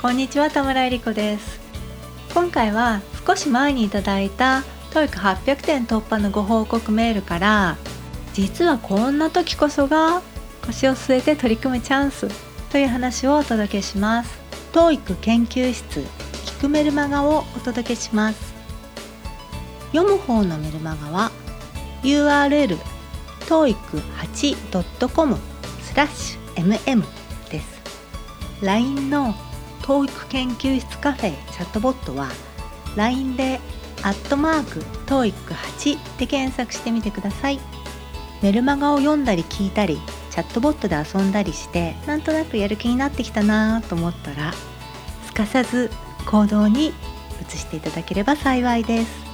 こんにちは田村えり子です。今回は少し前にいただいた TOEIC800 点突破のご報告メールから実はこんな時こそが腰を据えて取り組むチャンスという話をお届けします。TOEIC 研究室聞くメルマガをお届けします。読む方のメルマガは URL toeic8.com スラッシュ mm です。LINE の TOEIC 研究室カフェチャットボットは LINE でアットマーク TOEIC8 で検索してみてください。メルマガを読んだり聞いたりチャットボットで遊んだりしてなんとなくやる気になってきたなと思ったらすかさず行動に移していただければ幸いです。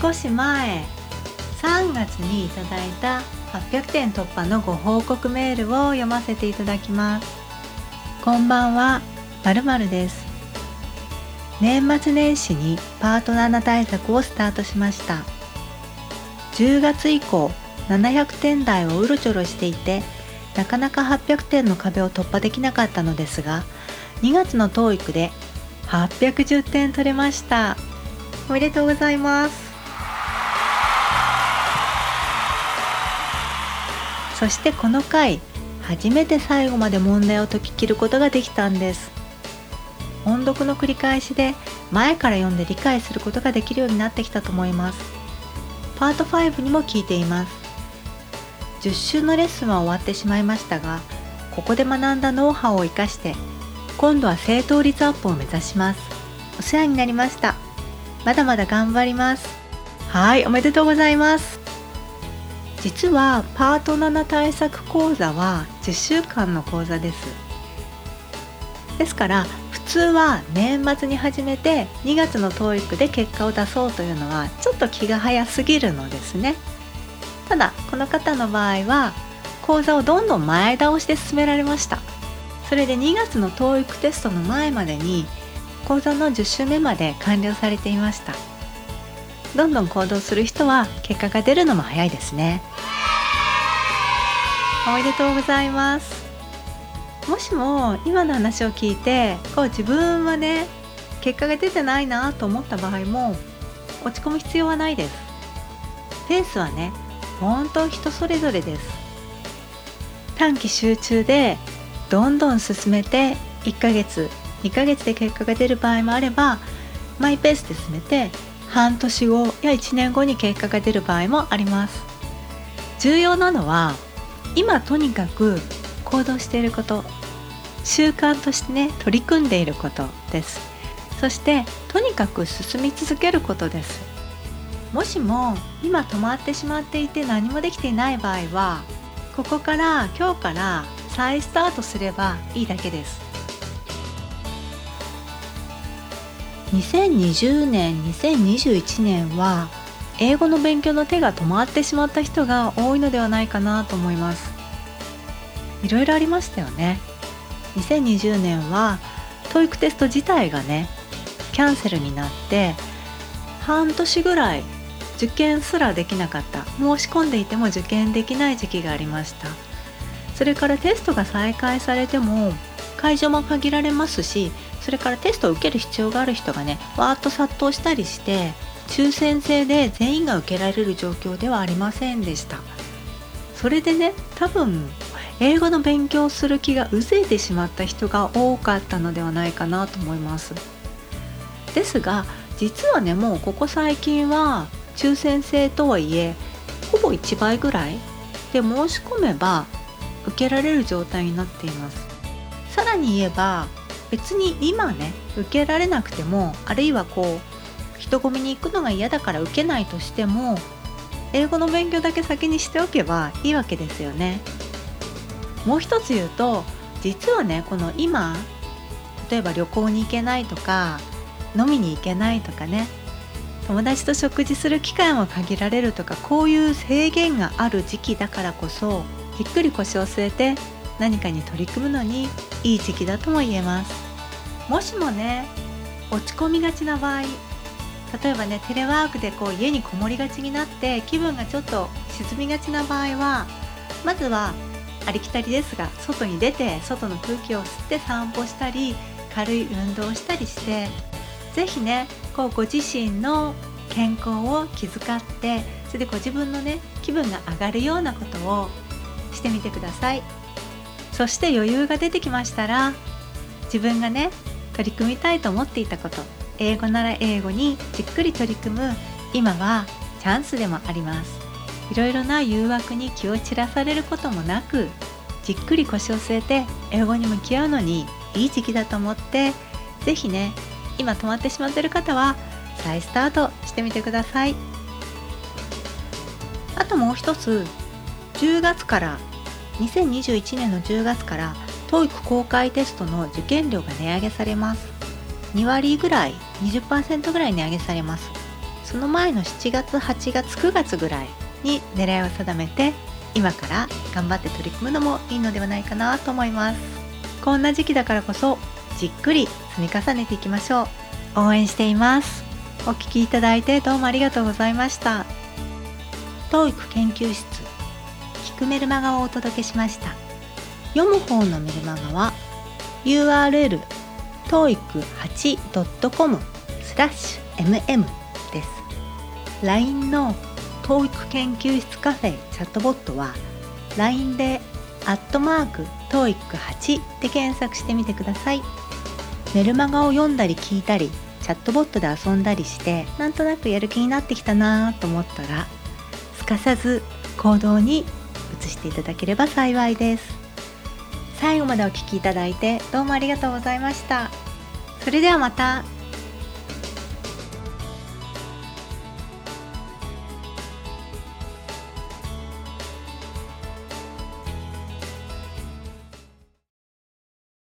少し前3月にいただいた800点突破のご報告メールを読ませていただきます。こんばんは。まるです。年末年始にパートナーな対策をスタートしました。10月以降700点台をうろちょろしていてなかなか800点の壁を突破できなかったのですが2月の TOEIC で810点取れました。おめでとうございます。そしてこの回初めて最後まで問題を解き切ることができたんです。音読の繰り返しで前から読んで理解することができるようになってきたと思います。パート5にも聞いています。10週のレッスンは終わってしまいましたがここで学んだノウハウを生かして今度は正答率アップを目指します。お世話になりました。まだまだ頑張ります。はいおめでとうございます。実はパート7対策講座は10週間の講座です。ですから通は年末に始めて2月の TOEIC で結果を出そうというのはちょっと気が早すぎるのですね。ただこの方の場合は講座をどんどん前倒しで進められました。それで2月の TOEIC テストの前までに講座の10週目まで完了されていました。どんどん行動する人は結果が出るのも早いですね。おめでとうございます。もしも今の話を聞いてこう自分はね結果が出てないなと思った場合も落ち込む必要はないです。ペースはね本当人それぞれです。短期集中でどんどん進めて1ヶ月2ヶ月で結果が出る場合もあればマイペースで進めて半年後や1年後に結果が出る場合もあります。重要なのは今とにかく行動していること習慣としてね取り組んでいることです。そしてとにかく進み続けることです。もしも今止まってしまっていて何もできていない場合はここから今日から再スタートすればいいだけです。2020年2021年は英語の勉強の手が止まってしまった人が多いのではないかなと思います。いろいろありましたよね。2020年は TOEIC テスト自体がねキャンセルになって半年ぐらい受験すらできなかった。申し込んでいても受験できない時期がありました。それからテストが再開されても会場も限られますしそれからテストを受ける必要がある人がねわーっと殺到したりして抽選制で全員が受けられる状況ではありませんでした。それでね多分英語の勉強する気がうぜいてしまった人が多かったのではないかなと思います。ですが実はねもうここ最近は抽選制とはいえほぼ1倍ぐらいで申し込めば受けられる状態になっています。さらに言えば別に今ね受けられなくてもあるいはこう人混みに行くのが嫌だから受けないとしても英語の勉強だけ先にしておけばいいわけですよね。もう一つ言うと実はねこの今例えば旅行に行けないとか飲みに行けないとかね友達と食事する機会も限られるとかこういう制限がある時期だからこそじっくり腰を据えて何かに取り組むのにいい時期だとも言えます。もしもね落ち込みがちな場合例えばねテレワークでこう家にこもりがちになって気分がちょっと沈みがちな場合はまずはありきたりですが外に出て外の空気を吸って散歩したり軽い運動をしたりして是非ねこうご自身の健康を気遣ってそれでご自分のね気分が上がるようなことをしてみてください。そして余裕が出てきましたら自分がね取り組みたいと思っていたこと英語なら英語にじっくり取り組む今はチャンスでもあります。いろいろな誘惑に気を散らされることもなくじっくり腰を据えて英語に向き合うのにいい時期だと思って是非ね今止まってしまっている方は再スタートしてみてください。あともう一つ10月から2021年の10月から TOEIC 公開テストの受験料が値上げされます。2割ぐらい20%ぐらい値上げされます。その前の7月8月9月ぐらいに狙いを定めて今から頑張って取り組むのもいいのではないかなと思います。こんな時期だからこそじっくり積み重ねていきましょう。応援しています。お聞きいただいてどうもありがとうございました。TOEIC 研究室聞くメルマガをお届けしました。読む方のメルマガは URL toeic8.com スラッシュ mm です。LINE の教育研究室カフェチャットボットは LINE でアットマーク TOEIC8 で検索してみてください。メルマガを読んだり聞いたりチャットボットで遊んだりしてなんとなくやる気になってきたなと思ったらすかさず行動に移していただければ幸いです。最後までお聴きいただいてどうもありがとうございました。それではまた。